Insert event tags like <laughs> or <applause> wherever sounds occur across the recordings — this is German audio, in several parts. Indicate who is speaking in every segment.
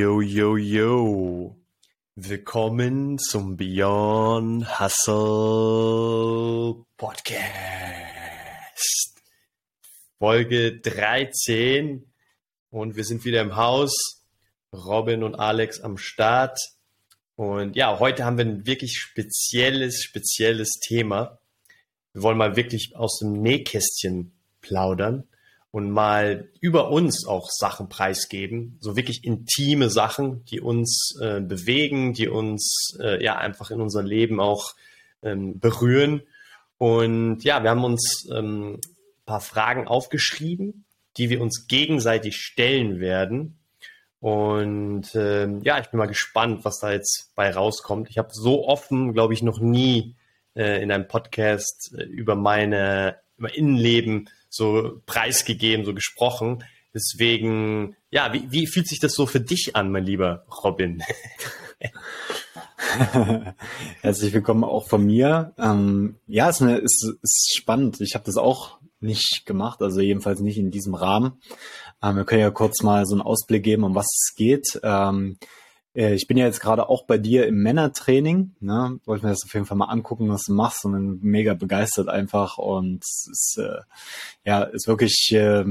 Speaker 1: Yo, yo, yo. Willkommen zum Beyond Hustle Podcast. Folge 13. Und wir sind wieder im Haus. Robin und Alex am Start. Und ja, heute haben wir ein wirklich spezielles, spezielles Thema. Wir wollen mal wirklich aus dem Nähkästchen plaudern und mal über uns auch Sachen preisgeben, so wirklich intime Sachen, die uns äh, bewegen, die uns äh, ja einfach in unser Leben auch ähm, berühren. Und ja, wir haben uns ähm, ein paar Fragen aufgeschrieben, die wir uns gegenseitig stellen werden. Und ähm, ja, ich bin mal gespannt, was da jetzt bei rauskommt. Ich habe so offen, glaube ich, noch nie äh, in einem Podcast äh, über meine über Innenleben so preisgegeben, so gesprochen. Deswegen, ja, wie, wie fühlt sich das so für dich an, mein lieber Robin? <laughs>
Speaker 2: Herzlich willkommen auch von mir. Ähm, ja, es ist, ist, ist spannend. Ich habe das auch nicht gemacht, also jedenfalls nicht in diesem Rahmen. Ähm, wir können ja kurz mal so einen Ausblick geben, um was es geht. Ähm, äh, ich bin ja jetzt gerade auch bei dir im Männertraining. Ne? Wollte mir das auf jeden Fall mal angucken, was du machst und bin mega begeistert einfach. Und es ist, äh, ja, ist wirklich äh,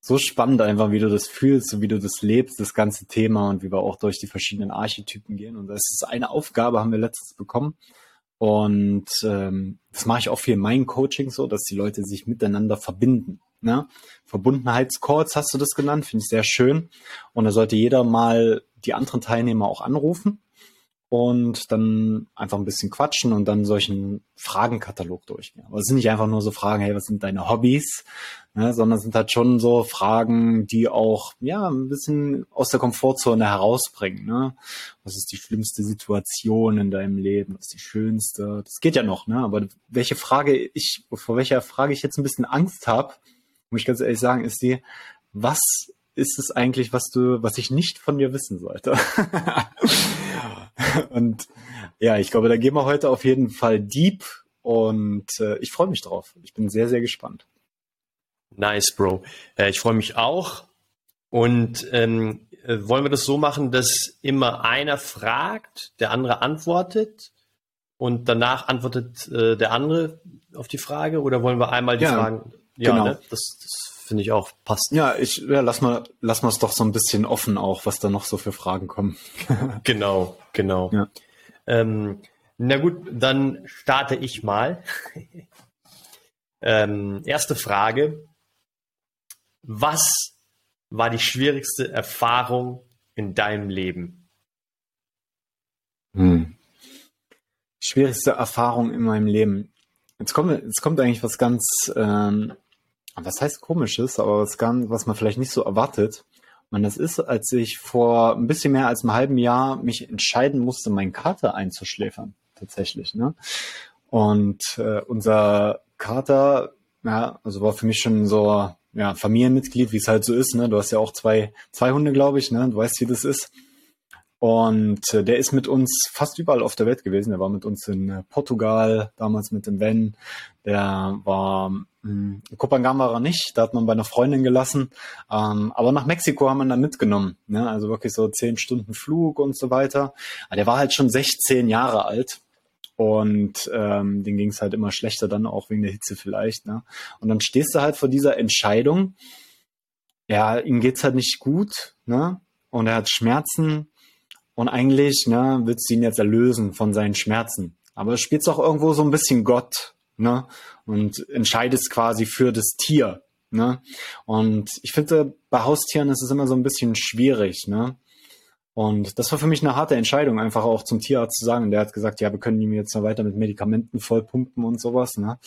Speaker 2: so spannend einfach, wie du das fühlst, wie du das lebst, das ganze Thema und wie wir auch durch die verschiedenen Archetypen gehen. Und das ist eine Aufgabe, haben wir letztens bekommen. Und ähm, das mache ich auch viel in meinen Coaching so, dass die Leute sich miteinander verbinden. Ne? Verbundenheitscodes hast du das genannt, finde ich sehr schön. Und da sollte jeder mal die anderen Teilnehmer auch anrufen und dann einfach ein bisschen quatschen und dann solchen Fragenkatalog durchgehen. Aber es sind nicht einfach nur so Fragen, hey, was sind deine Hobbys, ne, sondern es sind halt schon so Fragen, die auch ja ein bisschen aus der Komfortzone herausbringen. Ne? Was ist die schlimmste Situation in deinem Leben? Was ist die schönste? Das geht ja noch, ne? Aber welche Frage ich, vor welcher Frage ich jetzt ein bisschen Angst habe, muss ich ganz ehrlich sagen, ist die, was ist es eigentlich, was du, was ich nicht von dir wissen sollte? <laughs> und ja, ich glaube, da gehen wir heute auf jeden Fall deep und äh, ich freue mich drauf. Ich bin sehr, sehr gespannt.
Speaker 1: Nice, Bro. Äh, ich freue mich auch. Und ähm, äh, wollen wir das so machen, dass immer einer fragt, der andere antwortet und danach antwortet äh, der andere auf die Frage? Oder wollen wir einmal die ja, Fragen?
Speaker 2: Ja, genau. ne?
Speaker 1: das, das finde ich auch passt.
Speaker 2: Ja, ich ja, lass mal lass mal es doch so ein bisschen offen auch, was da noch so für Fragen kommen. <laughs>
Speaker 1: genau, genau. Ja. Ähm, na gut, dann starte ich mal. <laughs> ähm, erste Frage: Was war die schwierigste Erfahrung in deinem Leben?
Speaker 2: Hm. Schwierigste Erfahrung in meinem Leben. Jetzt kommt, jetzt kommt eigentlich was ganz ähm, was heißt komisches, aber was, kann, was man vielleicht nicht so erwartet. Und das ist, als ich vor ein bisschen mehr als einem halben Jahr mich entscheiden musste, meinen Kater einzuschläfern, tatsächlich. Ne? Und äh, unser Kater, ja, also war für mich schon so ja, Familienmitglied, wie es halt so ist. Ne? Du hast ja auch zwei, zwei Hunde, glaube ich. Ne? Du weißt, wie das ist. Und äh, der ist mit uns fast überall auf der Welt gewesen. Der war mit uns in äh, Portugal, damals mit dem Van. Der war in hm, Kopangan war er nicht, da hat man bei einer Freundin gelassen. Ähm, aber nach Mexiko haben wir ihn dann mitgenommen. Ne? Also wirklich so zehn Stunden Flug und so weiter. Aber der war halt schon 16 Jahre alt. Und ähm, den ging es halt immer schlechter dann, auch wegen der Hitze vielleicht. Ne? Und dann stehst du halt vor dieser Entscheidung, ja, ihm geht's halt nicht gut, ne? Und er hat Schmerzen und eigentlich, ne, willst du ihn jetzt erlösen von seinen Schmerzen. Aber es spielt auch irgendwo so ein bisschen Gott, ne? Und entscheidest quasi für das Tier, ne? Und ich finde, bei Haustieren ist es immer so ein bisschen schwierig, ne? Und das war für mich eine harte Entscheidung, einfach auch zum Tierarzt zu sagen. Der hat gesagt, ja, wir können ihm jetzt noch weiter mit Medikamenten vollpumpen und sowas, ne?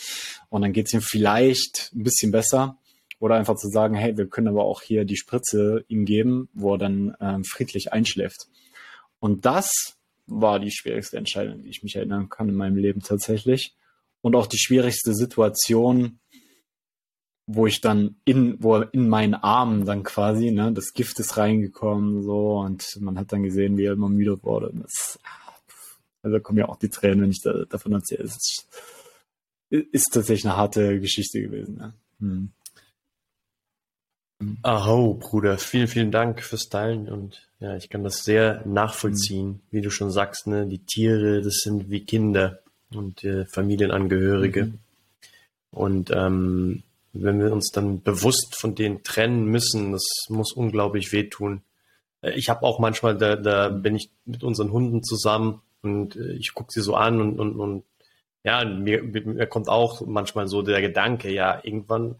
Speaker 2: Und dann geht's ihm vielleicht ein bisschen besser. Oder einfach zu sagen, hey, wir können aber auch hier die Spritze ihm geben, wo er dann ähm, friedlich einschläft. Und das war die schwierigste Entscheidung, die ich mich erinnern kann in meinem Leben tatsächlich und auch die schwierigste Situation, wo ich dann in, wo in meinen Armen dann quasi, ne, das Gift ist reingekommen, so, und man hat dann gesehen, wie er immer müde wurde. Das, also kommen ja auch die Tränen, wenn ich da, davon erzähle. Es ist, ist tatsächlich eine harte Geschichte gewesen, ja. Hm.
Speaker 1: Aho, Bruder, vielen, vielen Dank fürs Teilen und ja, ich kann das sehr nachvollziehen, mhm. wie du schon sagst, ne, die Tiere, das sind wie Kinder und äh, Familienangehörige. Mhm. Und ähm, wenn wir uns dann bewusst von denen trennen müssen, das muss unglaublich wehtun. Äh, ich habe auch manchmal, da, da bin ich mit unseren Hunden zusammen und äh, ich gucke sie so an und, und, und ja, mir, mir kommt auch manchmal so der Gedanke, ja, irgendwann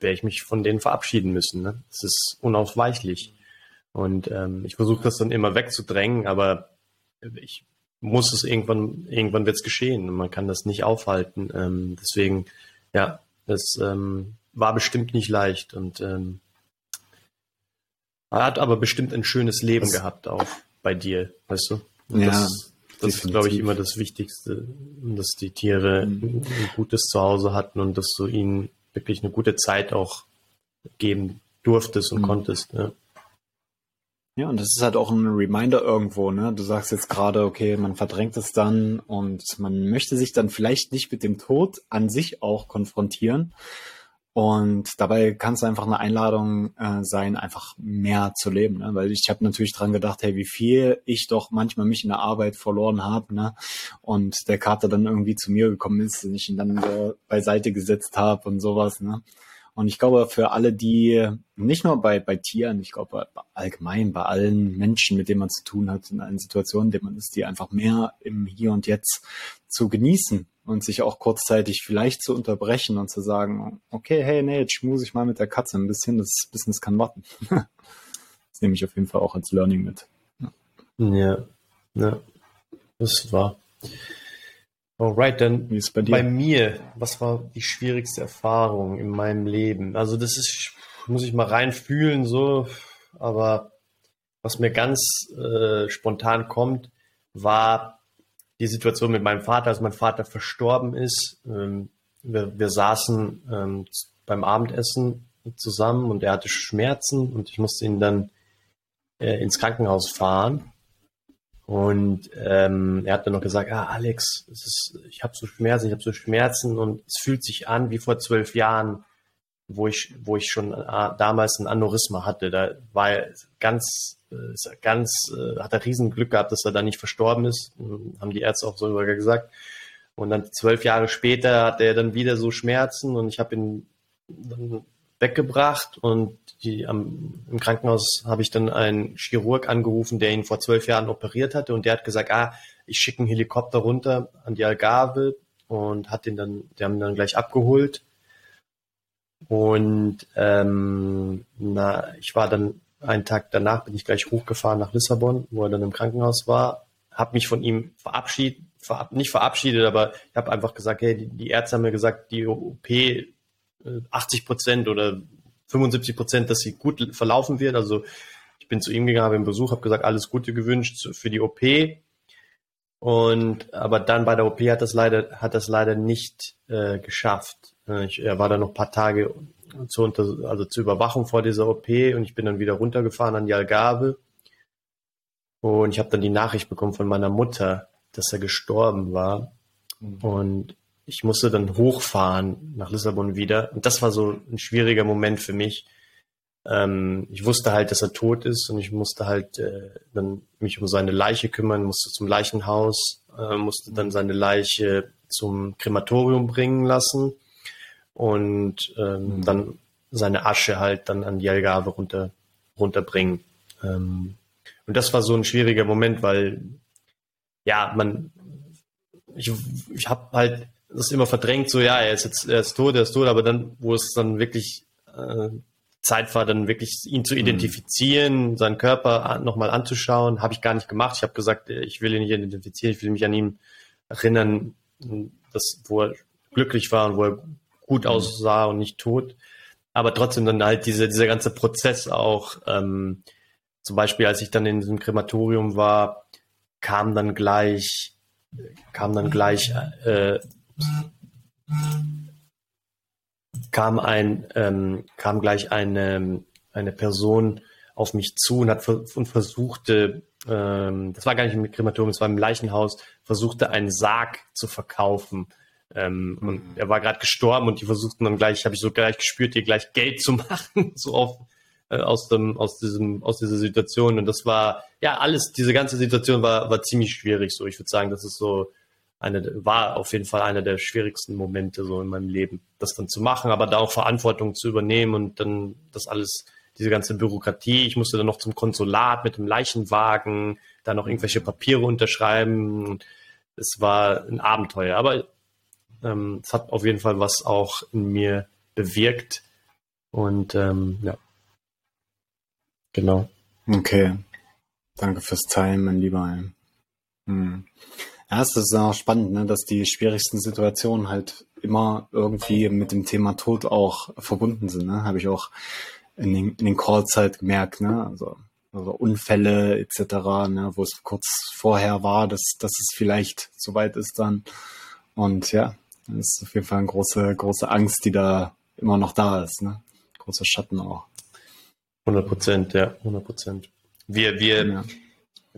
Speaker 1: werde ich mich von denen verabschieden müssen. Ne? Das ist unausweichlich. Und ähm, ich versuche das dann immer wegzudrängen, aber ich muss es irgendwann, irgendwann wird es geschehen und man kann das nicht aufhalten. Ähm, deswegen, ja, es ähm, war bestimmt nicht leicht und ähm, hat aber bestimmt ein schönes Leben das, gehabt auch bei dir, weißt du? Und ja. Das, das ist, glaube ich, immer das Wichtigste, dass die Tiere mhm. ein gutes Zuhause hatten und dass du ihnen wirklich eine gute Zeit auch geben durftest und mhm. konntest. Ja.
Speaker 2: Ja, und das ist halt auch ein Reminder irgendwo, ne? Du sagst jetzt gerade, okay, man verdrängt es dann und man möchte sich dann vielleicht nicht mit dem Tod an sich auch konfrontieren. Und dabei kann es einfach eine Einladung äh, sein, einfach mehr zu leben. Ne? Weil ich habe natürlich dran gedacht, hey, wie viel ich doch manchmal mich in der Arbeit verloren habe. Ne? Und der Kater dann irgendwie zu mir gekommen ist und ich ihn dann so beiseite gesetzt habe und sowas. Ne? Und ich glaube, für alle, die nicht nur bei, bei Tieren, ich glaube allgemein bei allen Menschen, mit denen man zu tun hat, in allen Situationen, in denen man ist, die einfach mehr im Hier und Jetzt zu genießen und sich auch kurzzeitig vielleicht zu unterbrechen und zu sagen, okay, hey, nee, jetzt schmuse ich mal mit der Katze ein bisschen, das Business kann warten. <laughs> das nehme ich auf jeden Fall auch als Learning mit.
Speaker 1: Ja, ja, ja das war. Alright, dann Wie ist bei, dir? bei mir, was war die schwierigste Erfahrung in meinem Leben? Also das ist, muss ich mal reinfühlen so, aber was mir ganz äh, spontan kommt, war die Situation mit meinem Vater, als mein Vater verstorben ist. Ähm, wir, wir saßen ähm, beim Abendessen zusammen und er hatte Schmerzen und ich musste ihn dann äh, ins Krankenhaus fahren. Und ähm, er hat dann noch gesagt, ah, Alex, ist, ich habe so Schmerzen, ich habe so Schmerzen und es fühlt sich an wie vor zwölf Jahren, wo ich, wo ich schon äh, damals ein Aneurysma hatte. Da war er ganz, äh, ganz, äh, hat er riesen Glück gehabt, dass er da nicht verstorben ist, haben die Ärzte auch so gesagt. Und dann zwölf Jahre später hat er dann wieder so Schmerzen und ich habe ihn dann weggebracht und die, am, im Krankenhaus habe ich dann einen Chirurg angerufen, der ihn vor zwölf Jahren operiert hatte und der hat gesagt, ah, ich schicke einen Helikopter runter an die Algarve und hat den dann, die haben ihn dann gleich abgeholt. Und ähm, na, ich war dann einen Tag danach bin ich gleich hochgefahren nach Lissabon, wo er dann im Krankenhaus war, habe mich von ihm verabschiedet, verab, nicht verabschiedet, aber ich habe einfach gesagt, hey, die, die Ärzte haben mir gesagt, die OP 80 Prozent oder 75 Prozent, dass sie gut verlaufen wird. Also ich bin zu ihm gegangen, habe ihm Besuch, habe gesagt, alles Gute gewünscht für die OP. Und aber dann bei der OP hat das leider hat das leider nicht äh, geschafft. Äh, ich, er war dann noch ein paar Tage zur, Unter also zur Überwachung vor dieser OP und ich bin dann wieder runtergefahren an die Algarve. Und ich habe dann die Nachricht bekommen von meiner Mutter, dass er gestorben war. Mhm. Und ich musste dann hochfahren nach Lissabon wieder. Und das war so ein schwieriger Moment für mich. Ähm, ich wusste halt, dass er tot ist und ich musste halt äh, dann mich um seine Leiche kümmern, musste zum Leichenhaus, äh, musste dann seine Leiche zum Krematorium bringen lassen und ähm, mhm. dann seine Asche halt dann an die Algarve runter, runterbringen. Ähm, und das war so ein schwieriger Moment, weil ja, man, ich, ich habe halt das immer verdrängt, so ja, er ist jetzt, er ist tot, er ist tot, aber dann, wo es dann wirklich äh, Zeit war, dann wirklich ihn zu mhm. identifizieren, mhm. seinen Körper nochmal anzuschauen, habe ich gar nicht gemacht. Ich habe gesagt, ich will ihn nicht identifizieren, ich will mich an ihn erinnern, dass, wo er glücklich war und wo er gut mhm. aussah und nicht tot. Aber trotzdem dann halt diese, dieser ganze Prozess auch, ähm, zum Beispiel als ich dann in diesem Krematorium war, kam dann gleich, kam dann gleich äh, kam ein, ähm, kam gleich eine, eine Person auf mich zu und hat und versuchte, ähm, das war gar nicht im Krematorium, es war im Leichenhaus, versuchte einen Sarg zu verkaufen Ähm, mhm. Und er war gerade gestorben und die versuchten dann gleich, habe ich so gleich gespürt, hier gleich Geld zu <laughs> machen, so auf, äh, aus dem, aus diesem, aus dieser Situation. Und das war, ja, alles, diese ganze Situation war, war ziemlich schwierig. So, ich würde sagen, das ist so eine, war auf jeden Fall einer der schwierigsten Momente so in meinem Leben, das dann zu machen, aber da auch Verantwortung zu übernehmen und dann das alles, diese ganze Bürokratie. Ich musste dann noch zum Konsulat mit dem Leichenwagen, da noch irgendwelche Papiere unterschreiben. Es war ein Abenteuer, aber ähm, es hat auf jeden Fall was auch in mir bewirkt. Und ähm, ja, genau.
Speaker 2: Okay. Danke fürs Teilen, mein Lieber. Hm. Ja, es ist auch spannend, ne, dass die schwierigsten Situationen halt immer irgendwie mit dem Thema Tod auch verbunden sind. Ne? Habe ich auch in den, in den Calls halt gemerkt. Ne? Also, also Unfälle etc., ne? wo es kurz vorher war, dass, dass es vielleicht soweit ist dann. Und ja, das ist auf jeden Fall eine große, große Angst, die da immer noch da ist. Ne? Großer Schatten auch.
Speaker 1: 100 Prozent, ja, 100 Prozent. Wir, wir ja.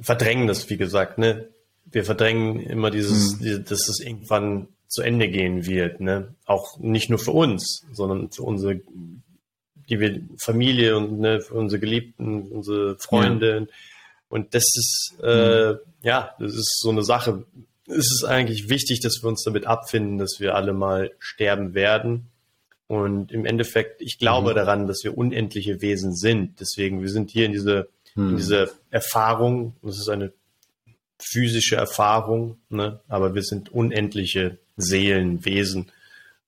Speaker 1: verdrängen das, wie gesagt, ne? Wir verdrängen immer dieses, mhm. dass es irgendwann zu Ende gehen wird, ne? Auch nicht nur für uns, sondern für unsere die wir Familie und ne, für unsere Geliebten, unsere Freunde. Ja. Und das ist äh, mhm. ja, das ist so eine Sache. Es ist eigentlich wichtig, dass wir uns damit abfinden, dass wir alle mal sterben werden. Und im Endeffekt, ich glaube mhm. daran, dass wir unendliche Wesen sind. Deswegen, wir sind hier in diese, mhm. in diese Erfahrung. Das ist eine physische Erfahrung, ne? aber wir sind unendliche Seelen, Wesen.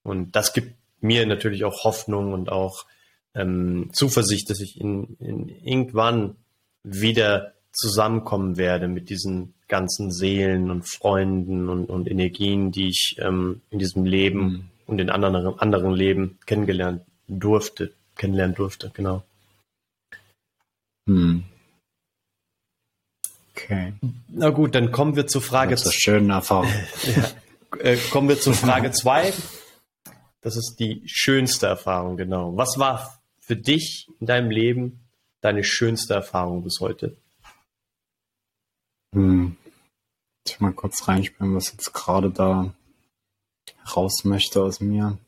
Speaker 1: Und das gibt mir natürlich auch Hoffnung und auch ähm, Zuversicht, dass ich in, in irgendwann wieder zusammenkommen werde mit diesen ganzen Seelen und Freunden und, und Energien, die ich ähm, in diesem Leben mhm. und in anderen, anderen Leben kennengelernt durfte, kennenlernen durfte, genau.
Speaker 2: Hm.
Speaker 1: Okay. Na gut, dann kommen wir zur Frage.
Speaker 2: Das ist schöne Erfahrung. <laughs>
Speaker 1: ja. äh, kommen wir zur Frage zwei. Das ist die schönste Erfahrung, genau. Was war für dich in deinem Leben deine schönste Erfahrung bis heute?
Speaker 2: Hm. Ich mal kurz reinspielen, was jetzt gerade da raus möchte aus mir.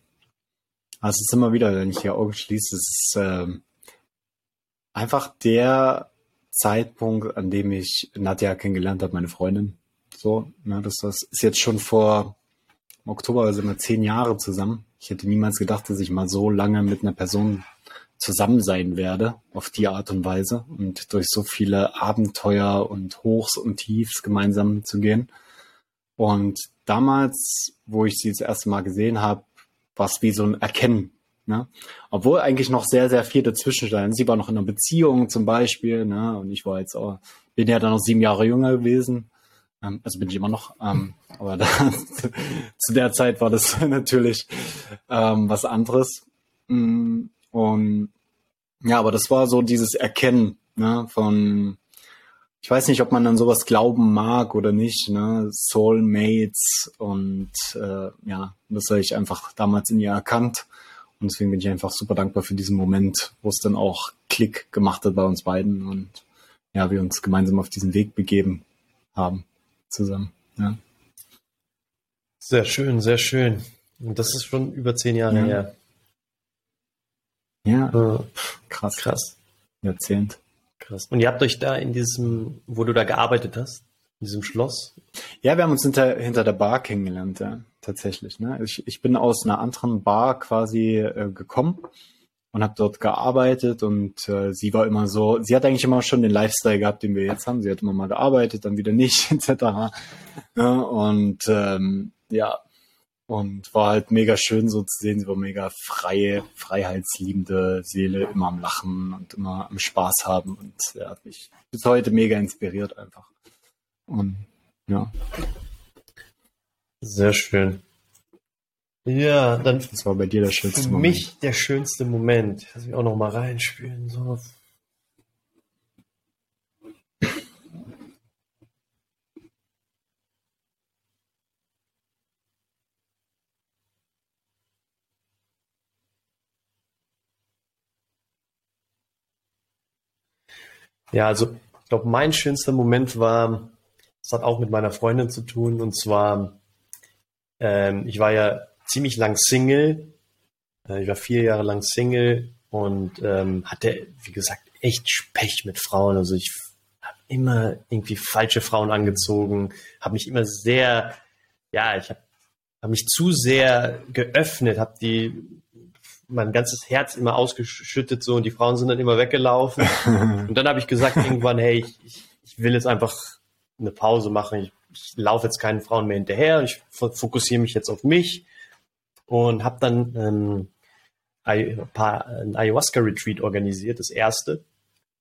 Speaker 2: Also es ist immer wieder, wenn ich hier Augen schließe, es ist äh, einfach der Zeitpunkt, an dem ich Nadja kennengelernt habe, meine Freundin. So, ne, das, das ist jetzt schon vor im Oktober, also immer zehn Jahre zusammen. Ich hätte niemals gedacht, dass ich mal so lange mit einer Person zusammen sein werde, auf die Art und Weise und durch so viele Abenteuer und Hochs und Tiefs gemeinsam zu gehen. Und damals, wo ich sie das erste Mal gesehen habe, war es wie so ein Erkennen Ne? Obwohl eigentlich noch sehr, sehr viel dazwischen stand. Sie war noch in einer Beziehung zum Beispiel, ne? Und ich war jetzt auch, bin ja dann noch sieben Jahre jünger gewesen. Ähm, also bin ich immer noch. Ähm, <laughs> aber da, zu der Zeit war das <laughs> natürlich ähm, was anderes. Mm, und ja, aber das war so dieses Erkennen ne, von, ich weiß nicht, ob man an sowas glauben mag oder nicht, ne? Soulmates und äh, ja, das habe ich einfach damals in ihr erkannt und deswegen bin ich einfach super dankbar für diesen Moment, wo es dann auch Klick gemacht hat bei uns beiden und ja, wir uns gemeinsam auf diesen Weg begeben haben zusammen. Ja.
Speaker 1: Sehr schön, sehr schön. Und das ist schon über zehn Jahre
Speaker 2: ja.
Speaker 1: her.
Speaker 2: Ja, äh, krass.
Speaker 1: Krass.
Speaker 2: Jahrzehnt.
Speaker 1: Krass. Und ihr habt euch da in diesem, wo du da gearbeitet hast, diesem Schloss?
Speaker 2: Ja, wir haben uns hinter, hinter der Bar kennengelernt, ja, tatsächlich. Ne? Ich, ich bin aus einer anderen Bar quasi äh, gekommen und habe dort gearbeitet und äh, sie war immer so, sie hat eigentlich immer schon den Lifestyle gehabt, den wir jetzt haben. Sie hat immer mal gearbeitet, dann wieder nicht, <laughs> etc. Ja, und ähm, ja, und war halt mega schön so zu sehen. Sie war mega freie, freiheitsliebende Seele, immer am Lachen und immer am Spaß haben und ja, hat mich bis heute mega inspiriert einfach. Und ja.
Speaker 1: Sehr schön. Ja, dann.
Speaker 2: Das war bei dir der schönste
Speaker 1: für Moment. Für mich der schönste Moment. Lass mich auch noch mal reinspülen. So. Ja, also ich glaube, mein schönster Moment war, das hat auch mit meiner Freundin zu tun, und zwar ähm, ich war ja ziemlich lang Single. Äh, ich war vier Jahre lang Single und ähm, hatte, wie gesagt, echt Pech mit Frauen. Also ich habe immer irgendwie falsche Frauen angezogen, habe mich immer sehr, ja, ich habe hab mich zu sehr geöffnet, habe die mein ganzes Herz immer ausgeschüttet so und die Frauen sind dann immer weggelaufen. <laughs> und dann habe ich gesagt irgendwann, hey, ich, ich, ich will jetzt einfach eine Pause machen. Ich, ich laufe jetzt keinen Frauen mehr hinterher. Ich fokussiere mich jetzt auf mich und habe dann ähm, ein, paar, ein Ayahuasca-Retreat organisiert, das erste,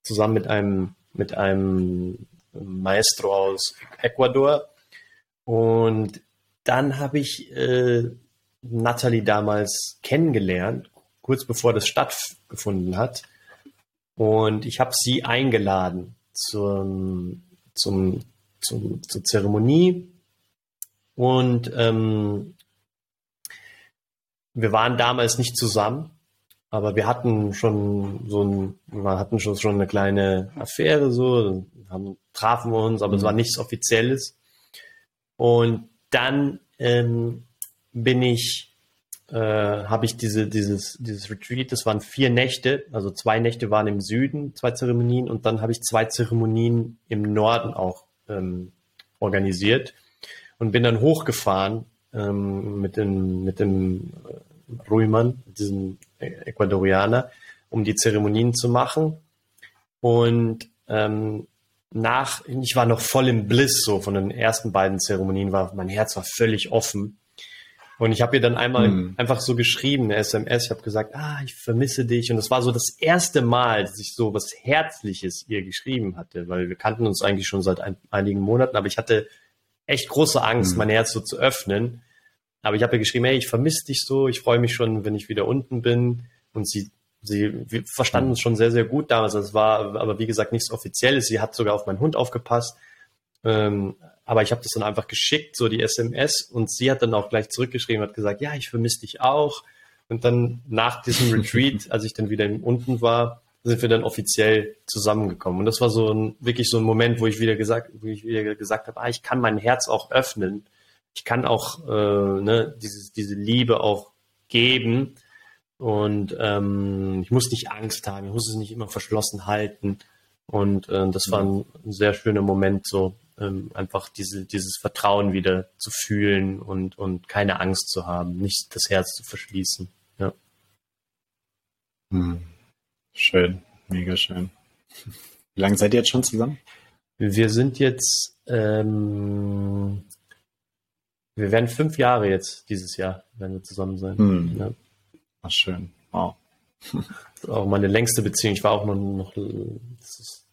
Speaker 1: zusammen mit einem, mit einem Maestro aus Ecuador. Und dann habe ich äh, Natalie damals kennengelernt, kurz bevor das stattgefunden hat. Und ich habe sie eingeladen zum, zum, zum, zur Zeremonie. Und ähm, wir waren damals nicht zusammen, aber wir hatten schon so ein, wir hatten schon, schon eine kleine Affäre, so, haben, trafen wir uns, aber mhm. es war nichts Offizielles. Und dann ähm, bin ich, äh, habe ich diese, dieses, dieses Retreat, das waren vier Nächte, also zwei Nächte waren im Süden, zwei Zeremonien, und dann habe ich zwei Zeremonien im Norden auch ähm, organisiert und bin dann hochgefahren ähm, mit dem, mit dem äh, Ruiman, diesem Ecuadorianer, um die Zeremonien zu machen. Und ähm, nach, ich war noch voll im Bliss so von den ersten beiden Zeremonien, war mein Herz war völlig offen. Und ich habe ihr dann einmal hm. einfach so geschrieben, eine SMS, ich habe gesagt, ah, ich vermisse dich. Und das war so das erste Mal, dass ich so was Herzliches ihr geschrieben hatte, weil wir kannten uns eigentlich schon seit ein, einigen Monaten, aber ich hatte echt große Angst, hm. mein Herz so zu öffnen. Aber ich habe ihr geschrieben, hey, ich vermisse dich so, ich freue mich schon, wenn ich wieder unten bin. Und sie, sie wir verstanden uns schon sehr, sehr gut damals. Das war aber wie gesagt nichts Offizielles. Sie hat sogar auf meinen Hund aufgepasst. Ähm, aber ich habe das dann einfach geschickt, so die SMS, und sie hat dann auch gleich zurückgeschrieben, hat gesagt, ja, ich vermisse dich auch. Und dann nach diesem Retreat, <laughs> als ich dann wieder unten war, sind wir dann offiziell zusammengekommen. Und das war so ein, wirklich so ein Moment, wo ich wieder gesagt, wo ich wieder gesagt habe, ah, ich kann mein Herz auch öffnen. Ich kann auch äh, ne, dieses, diese Liebe auch geben. Und ähm, ich muss nicht Angst haben, ich muss es nicht immer verschlossen halten. Und äh, das war ein, ein sehr schöner Moment, so ähm, einfach diese, dieses Vertrauen wieder zu fühlen und, und keine Angst zu haben, nicht das Herz zu verschließen. Ja.
Speaker 2: Hm. Schön, mega schön. Wie lange seid ihr jetzt schon zusammen?
Speaker 1: Wir sind jetzt, ähm, wir werden fünf Jahre jetzt dieses Jahr, wenn wir zusammen sein. Hm. Ja.
Speaker 2: Ach, schön. Wow. <laughs>
Speaker 1: Das ist auch meine längste Beziehung. Ich war auch noch, noch das ist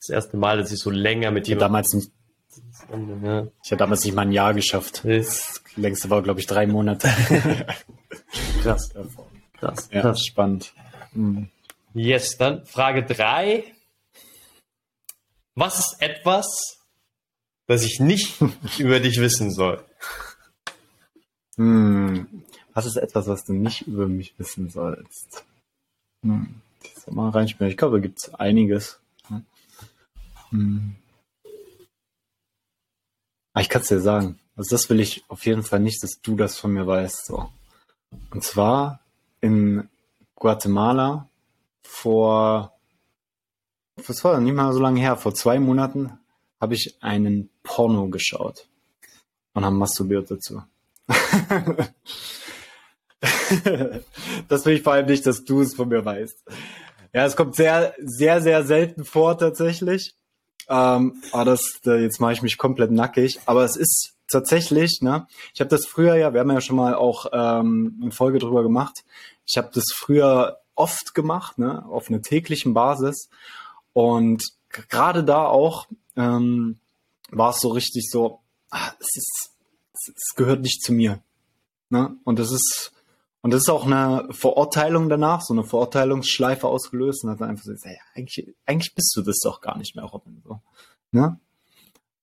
Speaker 1: das erste Mal, dass ich so länger mit
Speaker 2: jemandem. Damals nicht, ja. Ich habe damals nicht mal ein Jahr geschafft. Das längste war, glaube ich, drei Monate. <laughs>
Speaker 1: krass.
Speaker 2: Krass. Ja, krass. spannend.
Speaker 1: Mhm. Yes, dann Frage drei. Was ist etwas, das ich nicht <laughs> über dich wissen soll?
Speaker 2: Hm. Was ist etwas, was du nicht über mich wissen sollst? Hm. Ich soll mal reinspielen. Ich glaube, da gibt es einiges. Hm. Ah, ich kann es dir sagen. Also das will ich auf jeden Fall nicht, dass du das von mir weißt. So. Und zwar in Guatemala vor, was war das, nicht mal so lange her, vor zwei Monaten habe ich einen Porno geschaut und haben masturbiert dazu. <laughs> das will ich vor allem nicht, dass du es von mir weißt. Ja, es kommt sehr, sehr, sehr selten vor tatsächlich. Ähm, aber das, da, jetzt mache ich mich komplett nackig. Aber es ist tatsächlich, ne? Ich habe das früher ja, wir haben ja schon mal auch ähm, eine Folge drüber gemacht. Ich habe das früher oft gemacht, ne? Auf einer täglichen Basis. Und gerade da auch ähm, war es so richtig so, ah, es ist, es gehört nicht zu mir. Ne? Und das ist und das ist auch eine Verurteilung danach, so eine Verurteilungsschleife ausgelöst und hat dann einfach so, ja, eigentlich, eigentlich bist du das doch gar nicht mehr, Robin. So. Ne?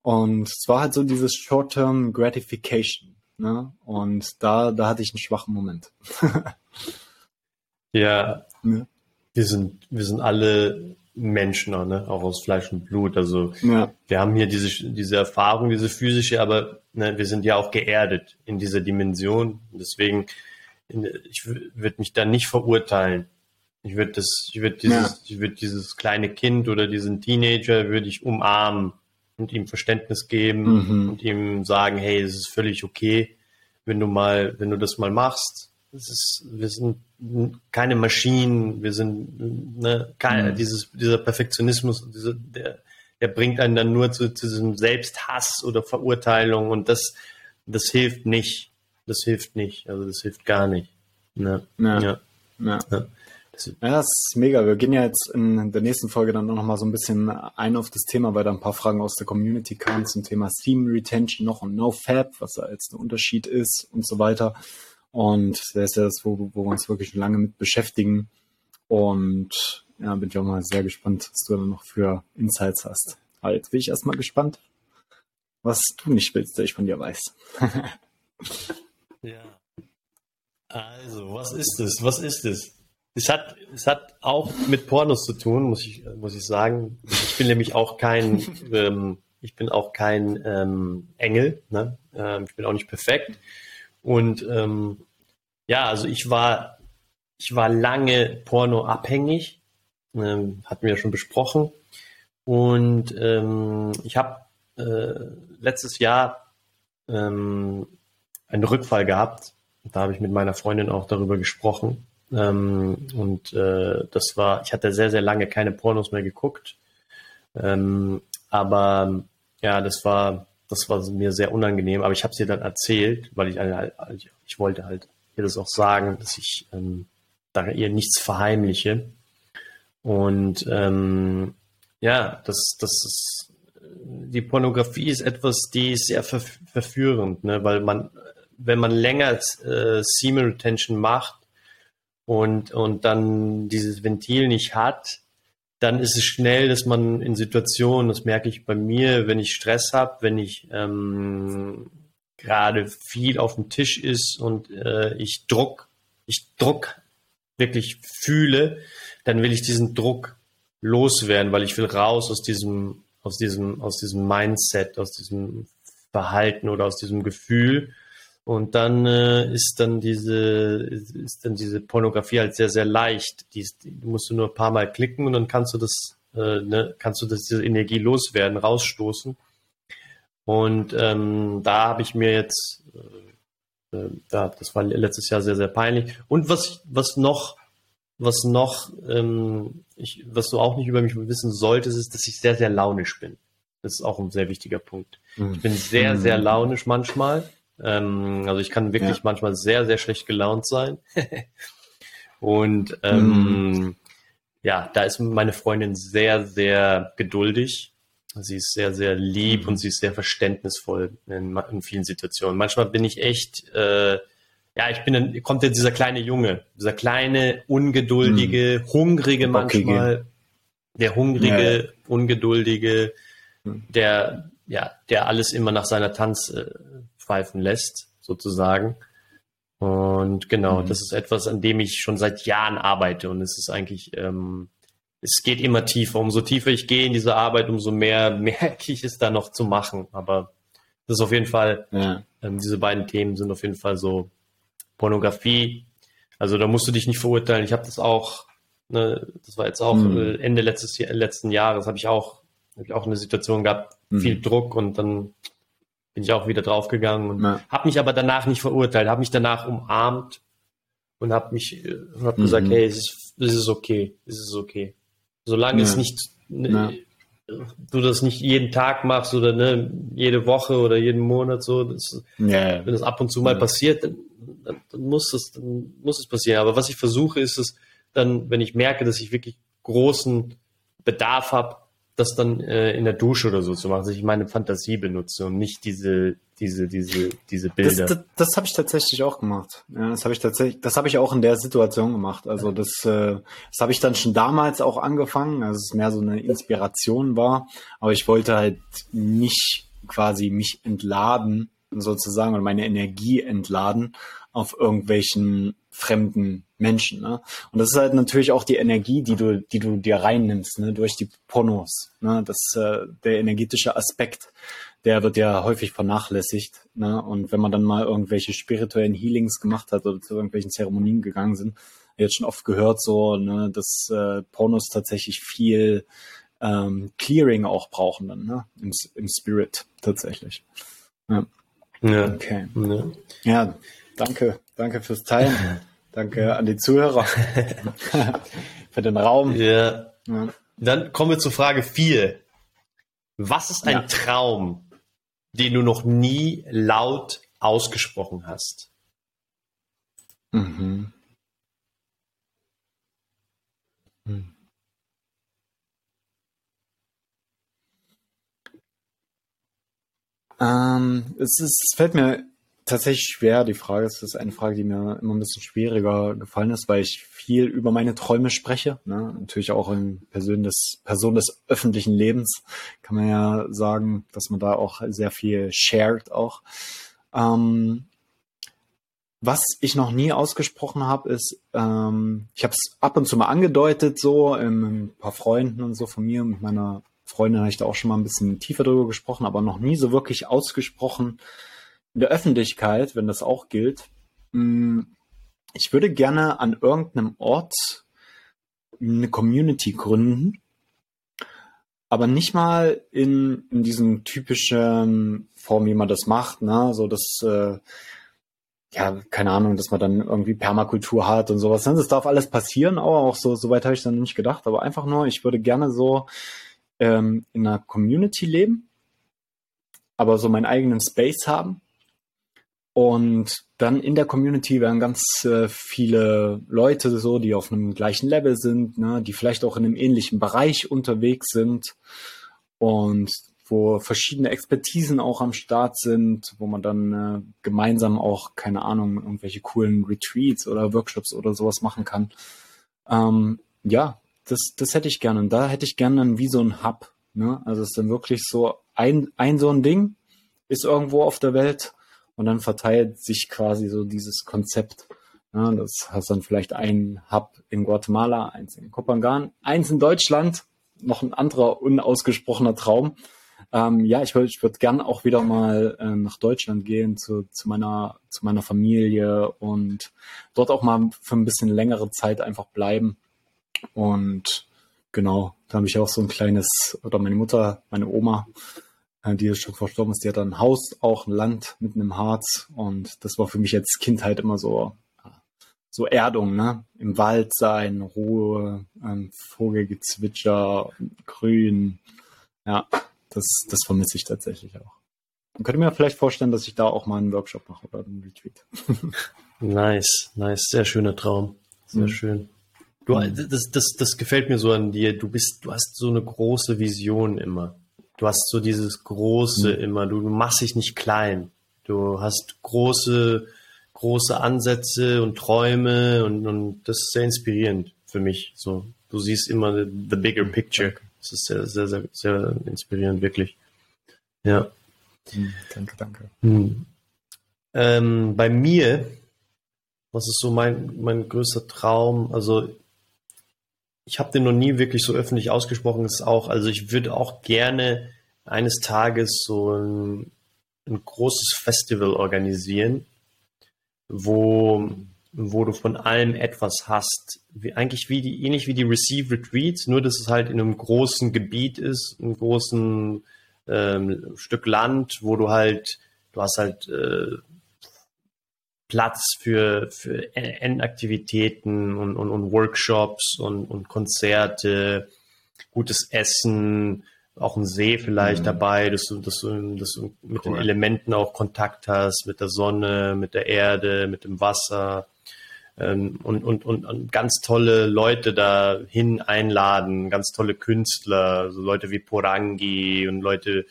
Speaker 2: Und es war halt so dieses Short-Term Gratification. Ne? Und da, da hatte ich einen schwachen Moment. <laughs>
Speaker 1: ja. Ne? Wir sind, wir sind alle Menschen, ne? auch aus Fleisch und Blut. Also ja. wir haben hier diese, diese Erfahrung, diese physische, aber ne, wir sind ja auch geerdet in dieser Dimension. Deswegen, ich würde mich da nicht verurteilen. Ich würde das, ich würde dieses, ja. ich würde dieses kleine Kind oder diesen Teenager würde ich umarmen und ihm Verständnis geben mhm. und ihm sagen, hey, es ist völlig okay, wenn du mal, wenn du das mal machst. Es ist, wir sind keine Maschinen, wir sind ne, kein, mhm. dieses, dieser Perfektionismus, dieser, der, der bringt einen dann nur zu, zu diesem Selbsthass oder Verurteilung und das, das hilft nicht. Das hilft nicht. Also das hilft gar nicht.
Speaker 2: Ne? Ja. Ja. ja. ja. Ja, das ist mega. Wir gehen ja jetzt in der nächsten Folge dann noch mal so ein bisschen ein auf das Thema, weil da ein paar Fragen aus der Community kamen zum Thema Theme Retention noch und NoFab, was da jetzt der Unterschied ist und so weiter. Und das ist ja das, wo, wo wir uns wirklich lange mit beschäftigen. Und ja, bin ich auch mal sehr gespannt, was du da noch für Insights hast. Aber jetzt bin ich erstmal gespannt, was du nicht willst, der ich von dir weiß. <laughs>
Speaker 1: ja. Also, was ist es? Was ist es? Es hat, es hat auch mit Pornos zu tun, muss ich, muss ich sagen. Ich bin nämlich auch kein, <laughs> ähm, ich bin auch kein ähm, Engel. Ne? Ähm, ich bin auch nicht perfekt. Und ähm, ja, also ich war, ich war lange Porno abhängig, ähm, hatten wir ja schon besprochen. Und ähm, ich habe äh, letztes Jahr ähm, einen Rückfall gehabt. Da habe ich mit meiner Freundin auch darüber gesprochen. Ähm, und äh, das war, ich hatte sehr, sehr lange keine Pornos mehr geguckt. Ähm, aber ja, das war, das war mir sehr unangenehm. Aber ich habe es ihr dann erzählt, weil ich, ich, ich wollte halt ihr das auch sagen, dass ich ähm, da ihr nichts verheimliche. Und ähm, ja, das, das ist, die Pornografie ist etwas, die ist sehr ver verführend, ne? weil man, wenn man länger äh, Semen Retention macht, und, und dann dieses Ventil nicht hat, dann ist es schnell, dass man in Situationen, das merke ich bei mir, wenn ich Stress habe, wenn ich ähm, gerade viel auf dem Tisch ist und äh, ich Druck, ich Druck wirklich fühle, dann will ich diesen Druck loswerden, weil ich will raus aus diesem, aus diesem, aus diesem Mindset, aus diesem Verhalten oder aus diesem Gefühl und dann äh, ist dann diese ist dann diese Pornografie halt sehr sehr leicht. Die, die musst du nur ein paar Mal klicken und dann kannst du das äh, ne, kannst du das diese Energie loswerden, rausstoßen. Und ähm, da habe ich mir jetzt äh, äh, da das war letztes Jahr sehr sehr peinlich. Und was was noch was noch ähm, ich, was du auch nicht über mich wissen solltest, ist, dass ich sehr sehr launisch bin. Das ist auch ein sehr wichtiger Punkt. Mhm. Ich bin sehr sehr launisch manchmal ähm, also ich kann wirklich ja. manchmal sehr, sehr schlecht gelaunt sein. <laughs> und ähm, mhm. ja, da ist meine Freundin sehr, sehr geduldig. Sie ist sehr, sehr lieb mhm. und sie ist sehr verständnisvoll in, in, vielen Situationen. Manchmal bin ich echt, äh, ja, ich bin dann, kommt ja dieser kleine Junge, dieser kleine, ungeduldige, mhm. hungrige manchmal, der hungrige, ja. ungeduldige, mhm. der, ja, der alles immer nach seiner Tanz, äh, pfeifen lässt, sozusagen. Und genau, mhm. das ist etwas, an dem ich schon seit Jahren arbeite und es ist eigentlich, ähm, es geht immer tiefer. Umso tiefer ich gehe in diese Arbeit, umso mehr <laughs> merke ich es da noch zu machen. Aber das ist auf jeden Fall, ja. ähm, diese beiden Themen sind auf jeden Fall so Pornografie. Also da musst du dich nicht verurteilen. Ich habe das auch, ne, das war jetzt auch mhm. Äh, Ende letztes, letzten Jahres, habe ich auch, hab ich auch eine Situation gehabt, mhm. viel Druck und dann bin ich auch wieder draufgegangen und ja. habe mich aber danach nicht verurteilt, habe mich danach umarmt und habe mich äh, hab mhm. gesagt, hey, es ist, es ist okay, es ist okay. Solange ja. es nicht ne, ja. du das nicht jeden Tag machst oder ne, jede Woche oder jeden Monat so, das, wenn das ab und zu mal passiert, dann, dann, dann, muss es, dann muss es passieren. Aber was ich versuche, ist es dann, wenn ich merke, dass ich wirklich großen Bedarf habe, das dann äh, in der Dusche oder so zu machen, dass ich meine Fantasie benutze und nicht diese, diese, diese, diese Bilder.
Speaker 2: Das, das, das habe ich tatsächlich auch gemacht. Ja, das habe ich tatsächlich, das habe ich auch in der Situation gemacht. Also das, äh, das habe ich dann schon damals auch angefangen, also es mehr so eine Inspiration war, aber ich wollte halt nicht quasi mich entladen sozusagen oder meine Energie entladen auf irgendwelchen fremden Menschen. Ne? Und das ist halt natürlich auch die Energie, die du, die du dir reinnimmst, ne? durch die Pornos. Ne? Das äh, der energetische Aspekt, der wird ja häufig vernachlässigt. Ne? Und wenn man dann mal irgendwelche spirituellen Healings gemacht hat oder zu irgendwelchen Zeremonien gegangen sind, jetzt schon oft gehört, so, ne, dass äh, Pornos tatsächlich viel ähm, Clearing auch brauchen dann, ne? Im, im Spirit tatsächlich. Ja. ja. Okay. Ja. ja, danke. Danke fürs Teilen. <laughs> danke an die Zuhörer <laughs> für den Raum.
Speaker 1: Ja. ja. Dann kommen wir zur Frage 4. Was ist ein ja. Traum, den du noch nie laut ausgesprochen hast? Mhm.
Speaker 2: Hm. Ähm, es, ist, es fällt mir tatsächlich schwer, die Frage. Es ist eine Frage, die mir immer ein bisschen schwieriger gefallen ist, weil ich viel über meine Träume spreche. Ne? Natürlich auch in Person des, Person des öffentlichen Lebens kann man ja sagen, dass man da auch sehr viel shared auch. Ähm, was ich noch nie ausgesprochen habe, ist, ähm, ich habe es ab und zu mal angedeutet, so in ein paar Freunden und so von mir, mit meiner Freundin habe ich da auch schon mal ein bisschen tiefer drüber gesprochen, aber noch nie so wirklich ausgesprochen in der Öffentlichkeit, wenn das auch gilt. Mm, ich würde gerne an irgendeinem Ort eine Community gründen, aber nicht mal in, in diesem typischen Form, wie man das macht, ne? So das äh, ja, keine Ahnung, dass man dann irgendwie Permakultur hat und sowas. Das darf alles passieren, aber auch so, so weit habe ich dann nicht gedacht. Aber einfach nur, ich würde gerne so ähm, in einer Community leben, aber so meinen eigenen Space haben. Und dann in der Community werden ganz äh, viele Leute so, die auf einem gleichen Level sind, ne, die vielleicht auch in einem ähnlichen Bereich unterwegs sind. Und wo verschiedene Expertisen auch am Start sind, wo man dann äh, gemeinsam auch, keine Ahnung, irgendwelche coolen Retreats oder Workshops oder sowas machen kann. Ähm, ja, das, das hätte ich gerne. Und da hätte ich gerne dann wie so ein Hub. Ne? Also es ist dann wirklich so ein, ein so ein Ding ist irgendwo auf der Welt und dann verteilt sich quasi so dieses Konzept. Ja, das hast dann vielleicht ein Hub in Guatemala, eins in Kopangan, eins in Deutschland, noch ein anderer unausgesprochener Traum. Ähm, ja, ich würde ich würd gern auch wieder mal äh, nach Deutschland gehen zu, zu, meiner, zu meiner Familie und dort auch mal für ein bisschen längere Zeit einfach bleiben. Und genau, da habe ich auch so ein kleines, oder meine Mutter, meine Oma, die ist schon verstorben ist, die hat ein Haus, auch ein Land mitten im Harz. Und das war für mich als Kind halt immer so, so Erdung, ne? Im Wald sein, Ruhe, ein Vogelgezwitscher, Grün. Ja, das, das vermisse ich tatsächlich auch. Man könnte mir vielleicht vorstellen, dass ich da auch mal einen Workshop mache oder einen Retreat. <laughs>
Speaker 1: nice, nice, sehr schöner Traum. Sehr mhm. schön. Du, mhm. das, das, das gefällt mir so an dir. Du bist, du hast so eine große Vision immer. Du hast so dieses Große mhm. immer. Du, du machst dich nicht klein. Du hast große, große Ansätze und Träume und, und das ist sehr inspirierend für mich. So, du siehst immer the, the bigger picture. Okay. Das ist sehr, sehr, sehr, sehr inspirierend, wirklich. Ja.
Speaker 2: Hm, danke, danke.
Speaker 1: Hm. Ähm, bei mir, was ist so mein, mein größter Traum? Also, ich habe den noch nie wirklich so öffentlich ausgesprochen. ist auch, also ich würde auch gerne eines Tages so ein, ein großes Festival organisieren, wo wo du von allem etwas hast. Wie, eigentlich wie die, ähnlich wie die Receive Retreats, nur dass es halt in einem großen Gebiet ist, einem großen ähm, Stück Land, wo du halt, du hast halt äh, Platz für, für Endaktivitäten und, und, und Workshops und, und Konzerte, gutes Essen, auch ein See vielleicht mhm. dabei, dass du, dass du, dass du mit cool. den Elementen auch Kontakt hast, mit der Sonne, mit der Erde, mit dem Wasser ähm, und, und, und, und ganz tolle Leute dahin einladen, ganz tolle Künstler, so Leute wie Porangi und Leute,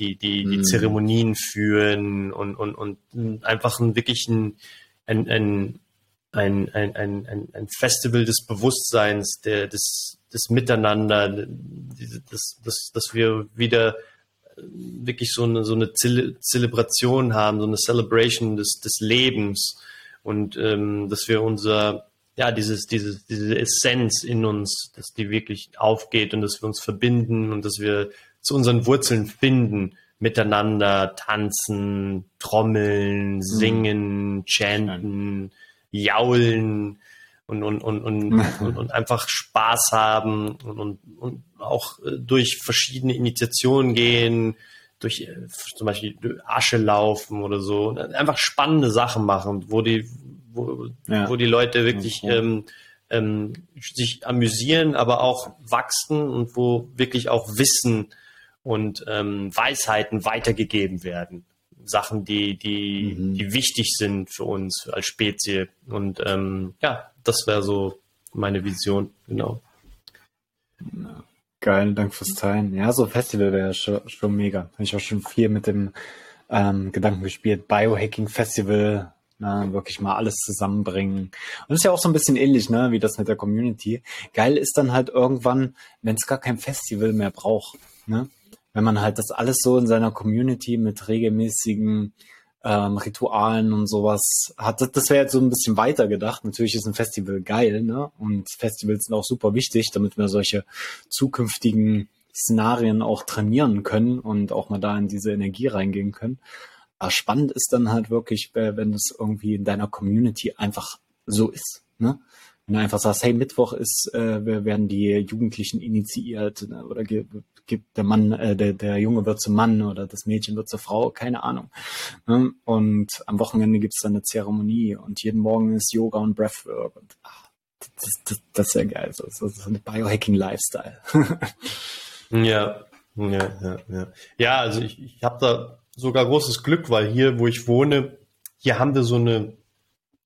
Speaker 1: die die, die mm. Zeremonien führen und, und, und einfach ein, wirklich ein, ein, ein, ein, ein, ein, ein Festival des Bewusstseins, der, des, des Miteinander, dass, dass, dass wir wieder wirklich so eine, so eine Zelebration haben, so eine Celebration des, des Lebens und ähm, dass wir unser ja, dieses, dieses, diese Essenz in uns, dass die wirklich aufgeht und dass wir uns verbinden und dass wir zu unseren Wurzeln finden, miteinander tanzen, trommeln, mhm. singen, mhm. chanten, jaulen und, und, und, und, <laughs> und, und, einfach Spaß haben und, und, und auch äh, durch verschiedene Initiationen gehen, durch äh, zum Beispiel Asche laufen oder so, einfach spannende Sachen machen, wo die, wo, ja. wo die Leute wirklich ja. ähm, ähm, sich amüsieren, aber auch wachsen und wo wirklich auch Wissen und ähm, Weisheiten weitergegeben werden. Sachen, die, die, mhm. die wichtig sind für uns als Spezie. Und ähm, ja, das wäre so meine Vision, genau.
Speaker 2: Geil, Dank fürs Teilen. Ja, so Festival wäre schon, schon mega. Habe ich auch schon viel mit dem ähm, Gedanken gespielt. Biohacking Festival, Ne, wirklich mal alles zusammenbringen. Und ist ja auch so ein bisschen ähnlich, ne, wie das mit der Community. Geil ist dann halt irgendwann, wenn es gar kein Festival mehr braucht, ne? Wenn man halt das alles so in seiner Community mit regelmäßigen ähm, Ritualen und sowas hat. Das, das wäre jetzt so ein bisschen weiter gedacht. Natürlich ist ein Festival geil, ne? Und Festivals sind auch super wichtig, damit wir solche zukünftigen Szenarien auch trainieren können und auch mal da in diese Energie reingehen können. Aber spannend ist dann halt wirklich, wenn es irgendwie in deiner Community einfach so ist. Ne? Wenn du einfach sagst, hey, Mittwoch ist, äh, werden die Jugendlichen initiiert ne? oder gibt der Mann, äh, der, der Junge wird zum Mann oder das Mädchen wird zur Frau, keine Ahnung. Ne? Und am Wochenende gibt es dann eine Zeremonie und jeden Morgen ist Yoga und Breathwork und ach, das, das, das ist ja geil. So, so, so eine Biohacking-Lifestyle. <laughs>
Speaker 1: ja, ja, ja, ja. Ja, also ich, ich habe da sogar großes Glück, weil hier, wo ich wohne, hier haben wir so eine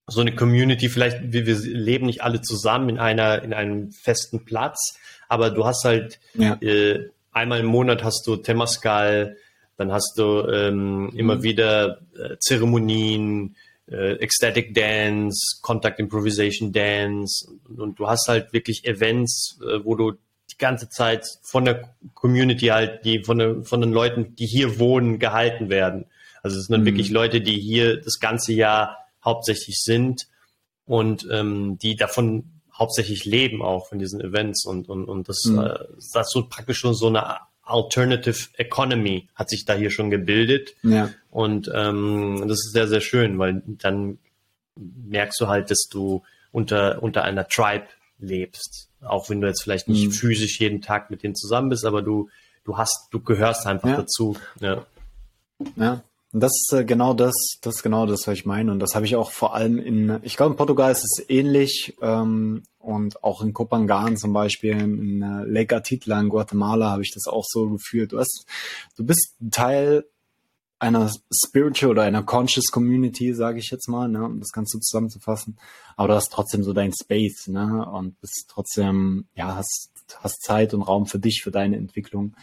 Speaker 1: so eine Community. Vielleicht wir, wir leben nicht alle zusammen in einer in einem festen Platz, aber du hast halt ja. äh, einmal im Monat hast du Temascal, dann hast du ähm, mhm. immer wieder äh, Zeremonien, äh, Ecstatic Dance, Contact Improvisation Dance und, und, du hast halt wirklich Events, äh, wo du die ganze Zeit von der Community halt, die von, der, von den Leuten, die hier wohnen, gehalten werden. Also es sind dann mhm. wirklich Leute, die hier das ganze Jahr hauptsächlich sind und ähm, die davon hauptsächlich leben auch von diesen Events und, und, und das, mhm. äh, das ist so praktisch schon so eine Alternative Economy hat sich da hier schon gebildet. Ja. Und ähm, das ist sehr, sehr schön, weil dann merkst du halt, dass du unter, unter einer Tribe lebst. Auch wenn du jetzt vielleicht nicht mhm. physisch jeden Tag mit denen zusammen bist, aber du, du hast, du gehörst einfach ja. dazu. Ja.
Speaker 2: ja. Und das ist äh, genau das, das ist genau das, was ich meine. Und das habe ich auch vor allem in, ich glaube, in Portugal ist es ähnlich. Ähm, und auch in Copangan zum Beispiel, in äh, Lake Atitla in Guatemala habe ich das auch so gefühlt. Du hast, du bist Teil einer spiritual oder einer conscious Community, sage ich jetzt mal, ne, um das Ganze zusammenzufassen. Aber du hast trotzdem so dein Space, ne, und bist trotzdem, ja, hast, hast Zeit und Raum für dich, für deine Entwicklung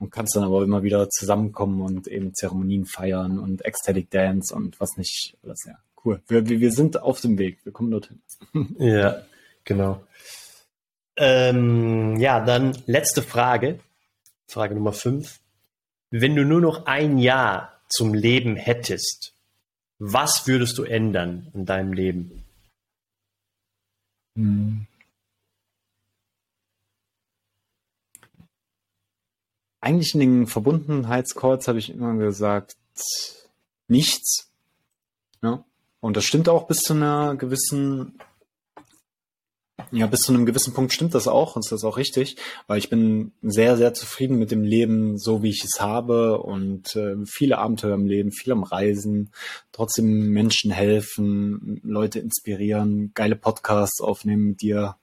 Speaker 2: und kannst dann aber immer wieder zusammenkommen und eben Zeremonien feiern und Ecstatic Dance und was nicht alles, ja. Cool. Wir, wir sind auf dem Weg. Wir kommen dorthin. <laughs>
Speaker 1: Ja, genau. Ähm, ja, dann letzte Frage. Frage Nummer fünf. Wenn du nur noch ein Jahr zum Leben hättest, was würdest du ändern in deinem Leben? Hm.
Speaker 2: Eigentlich in den Verbundenheitscalls habe ich immer gesagt, nichts. Ja. Und das stimmt auch bis zu einer gewissen ja, bis zu einem gewissen Punkt stimmt das auch und ist das auch richtig, weil ich bin sehr, sehr zufrieden mit dem Leben, so wie ich es habe und äh, viele Abenteuer im Leben, viel am Reisen, trotzdem Menschen helfen, Leute inspirieren, geile Podcasts aufnehmen mit dir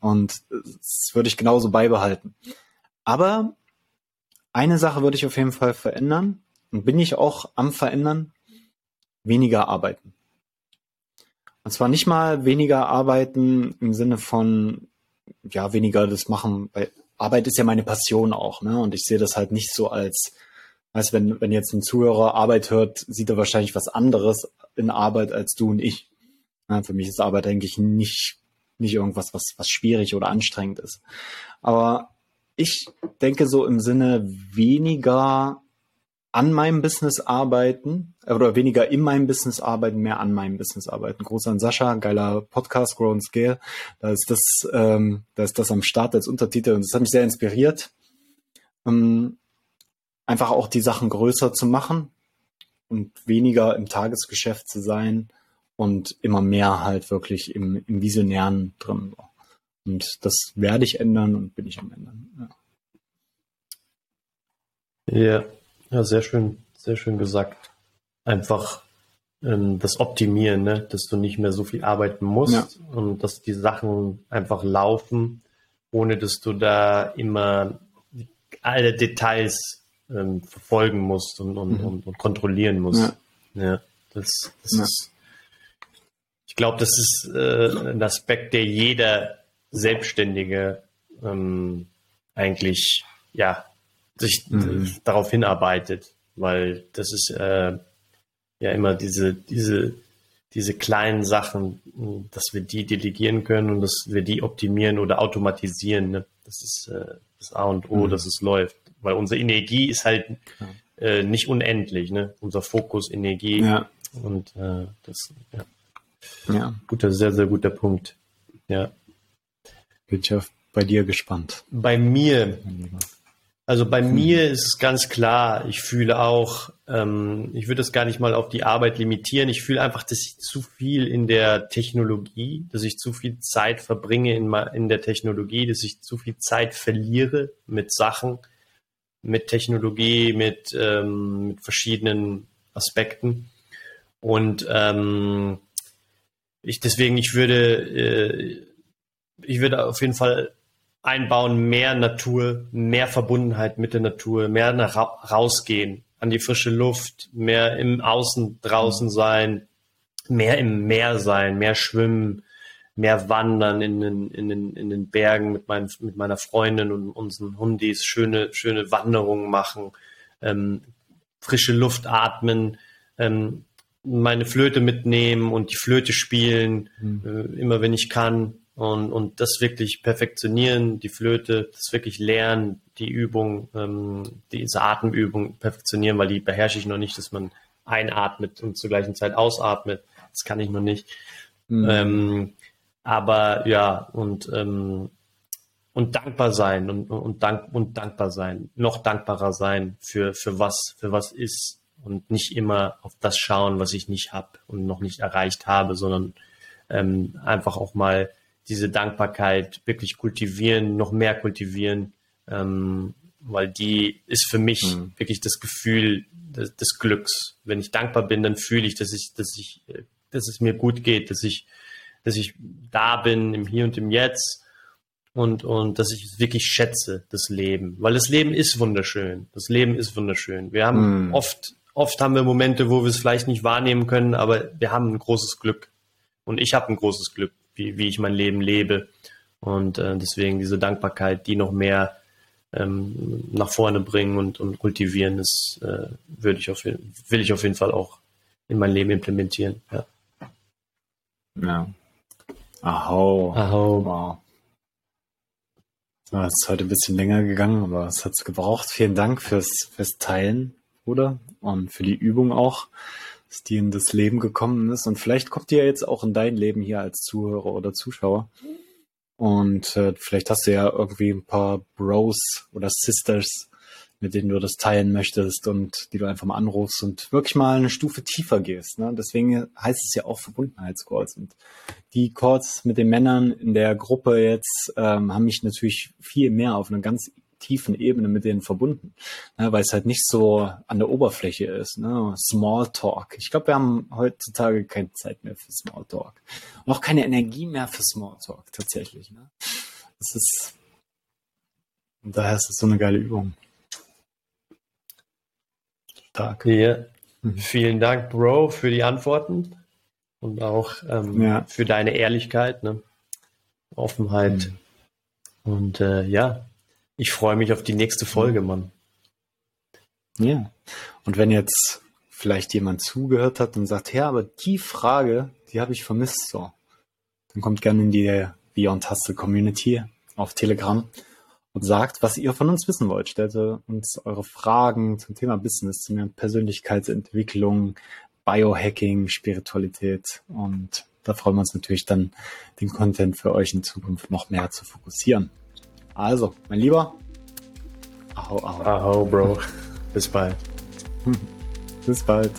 Speaker 2: und das würde ich genauso beibehalten. Aber eine Sache würde ich auf jeden Fall verändern und bin ich auch am Verändern, weniger arbeiten. Und zwar nicht mal weniger arbeiten im Sinne von, ja, weniger das machen, weil Arbeit ist ja meine Passion auch, ne? Und ich sehe das halt nicht so als, weißt wenn, wenn jetzt ein Zuhörer Arbeit hört, sieht er wahrscheinlich was anderes in Arbeit als du und ich. Ja, für mich ist Arbeit eigentlich nicht, nicht irgendwas, was, was schwierig oder anstrengend ist. Aber ich denke so im Sinne weniger an meinem Business arbeiten oder weniger in meinem Business arbeiten, mehr an meinem Business arbeiten. Groß an Sascha, geiler Podcast, Grow and Scale. Da ist das, ähm, da ist das am Start als Untertitel und das hat mich sehr inspiriert. Ähm, einfach auch die Sachen größer zu machen und weniger im Tagesgeschäft zu sein und immer mehr halt wirklich im, im Visionären drin. Und das werde ich ändern und bin ich am ändern.
Speaker 1: Ja, ja, ja sehr schön, sehr schön gesagt. Einfach ähm, das Optimieren, ne? dass du nicht mehr so viel arbeiten musst ja. und dass die Sachen einfach laufen, ohne dass du da immer alle Details ähm, verfolgen musst und, und, mhm. und, und, kontrollieren musst. Ja, ja das, das ja. ist, ich glaube, das ist äh, ein Aspekt, der jeder Selbstständige ähm, eigentlich ja sich mhm. darauf hinarbeitet, weil das ist äh, ja immer diese diese diese kleinen Sachen, dass wir die delegieren können und dass wir die optimieren oder automatisieren. Ne? Das ist äh, das A und O, mhm. dass es läuft. Weil unsere Energie ist halt äh, nicht unendlich, ne? Unser Fokus, Energie. Ja. Und äh, das, ja. Ja. Guter, sehr, sehr guter Punkt. Ja.
Speaker 2: Bin ich auf bei dir gespannt.
Speaker 1: Bei mir, also bei hm. mir ist es ganz klar, ich fühle auch, ähm, ich würde das gar nicht mal auf die Arbeit limitieren. Ich fühle einfach, dass ich zu viel in der Technologie, dass ich zu viel Zeit verbringe in, in der Technologie, dass ich zu viel Zeit verliere mit Sachen, mit Technologie, mit, ähm, mit verschiedenen Aspekten. Und ähm, ich deswegen, ich würde, äh, ich würde auf jeden Fall einbauen, mehr Natur, mehr Verbundenheit mit der Natur, mehr nach rausgehen, an die frische Luft, mehr im Außen draußen sein, mehr im Meer sein, mehr schwimmen, mehr wandern in den, in den, in den Bergen mit, mein, mit meiner Freundin und unseren Hundis, schöne, schöne Wanderungen machen, ähm, frische Luft atmen, ähm, meine Flöte mitnehmen und die Flöte spielen, mhm. äh, immer wenn ich kann und, und das wirklich perfektionieren, die Flöte, das wirklich lernen, die Übung, ähm, diese Atemübung perfektionieren, weil die beherrsche ich noch nicht, dass man einatmet und zur gleichen Zeit ausatmet. Das kann ich noch nicht. Mhm. Ähm, aber ja, und, ähm, und dankbar sein und, und, dank, und dankbar sein, noch dankbarer sein für, für was, für was ist und nicht immer auf das schauen, was ich nicht habe und noch nicht erreicht habe, sondern ähm, einfach auch mal diese Dankbarkeit wirklich kultivieren, noch mehr kultivieren, ähm, weil die ist für mich mhm. wirklich das Gefühl des, des, Glücks. Wenn ich dankbar bin, dann fühle ich, dass ich, dass ich, dass es mir gut geht, dass ich, dass ich da bin im Hier und im Jetzt und, und dass ich es wirklich schätze, das Leben. Weil das Leben ist wunderschön. Das Leben ist wunderschön. Wir haben mm. oft, oft haben wir Momente, wo wir es vielleicht nicht wahrnehmen können, aber wir haben ein großes Glück. Und ich habe ein großes Glück wie, wie ich mein Leben lebe. Und äh, deswegen diese Dankbarkeit, die noch mehr ähm, nach vorne bringen und, und kultivieren, das äh, würde ich auf, will ich auf jeden Fall auch in mein Leben implementieren. Ja.
Speaker 2: Ja. Aho.
Speaker 1: Aho. Wow.
Speaker 2: Es ist heute ein bisschen länger gegangen, aber es hat es gebraucht. Vielen Dank fürs, fürs Teilen, Bruder, und für die Übung auch dass die in das Leben gekommen ist. Und vielleicht kommt die ja jetzt auch in dein Leben hier als Zuhörer oder Zuschauer. Und äh, vielleicht hast du ja irgendwie ein paar Bros oder Sisters, mit denen du das teilen möchtest und die du einfach mal anrufst und wirklich mal eine Stufe tiefer gehst. Ne? Deswegen heißt es ja auch Verbundenheitscalls. Und die Calls mit den Männern in der Gruppe jetzt ähm, haben mich natürlich viel mehr auf eine ganz tiefen Ebene mit denen verbunden, ne, weil es halt nicht so an der Oberfläche ist. Ne? Smalltalk. Ich glaube, wir haben heutzutage keine Zeit mehr für Smalltalk. Und auch keine Energie mehr für Smalltalk, tatsächlich. Ne? Das ist, und daher ist es so eine geile Übung.
Speaker 1: Stark. Ja. Mhm. Vielen Dank, Bro, für die Antworten und auch ähm, ja. für deine Ehrlichkeit, ne? Offenheit. Mhm. Und äh, ja, ich freue mich auf die nächste mhm. Folge, Mann.
Speaker 2: Ja. Und wenn jetzt vielleicht jemand zugehört hat und sagt, ja, aber die Frage, die habe ich vermisst so, dann kommt gerne in die Beyond Hustle Community auf Telegram und sagt, was ihr von uns wissen wollt. Stellt uns eure Fragen zum Thema Business, zum Thema Persönlichkeitsentwicklung, Biohacking, Spiritualität und da freuen wir uns natürlich dann, den Content für euch in Zukunft noch mehr zu fokussieren. Also, mein Lieber,
Speaker 1: Au, au. Au, Bro. <laughs> Bis bald.
Speaker 2: Bis bald.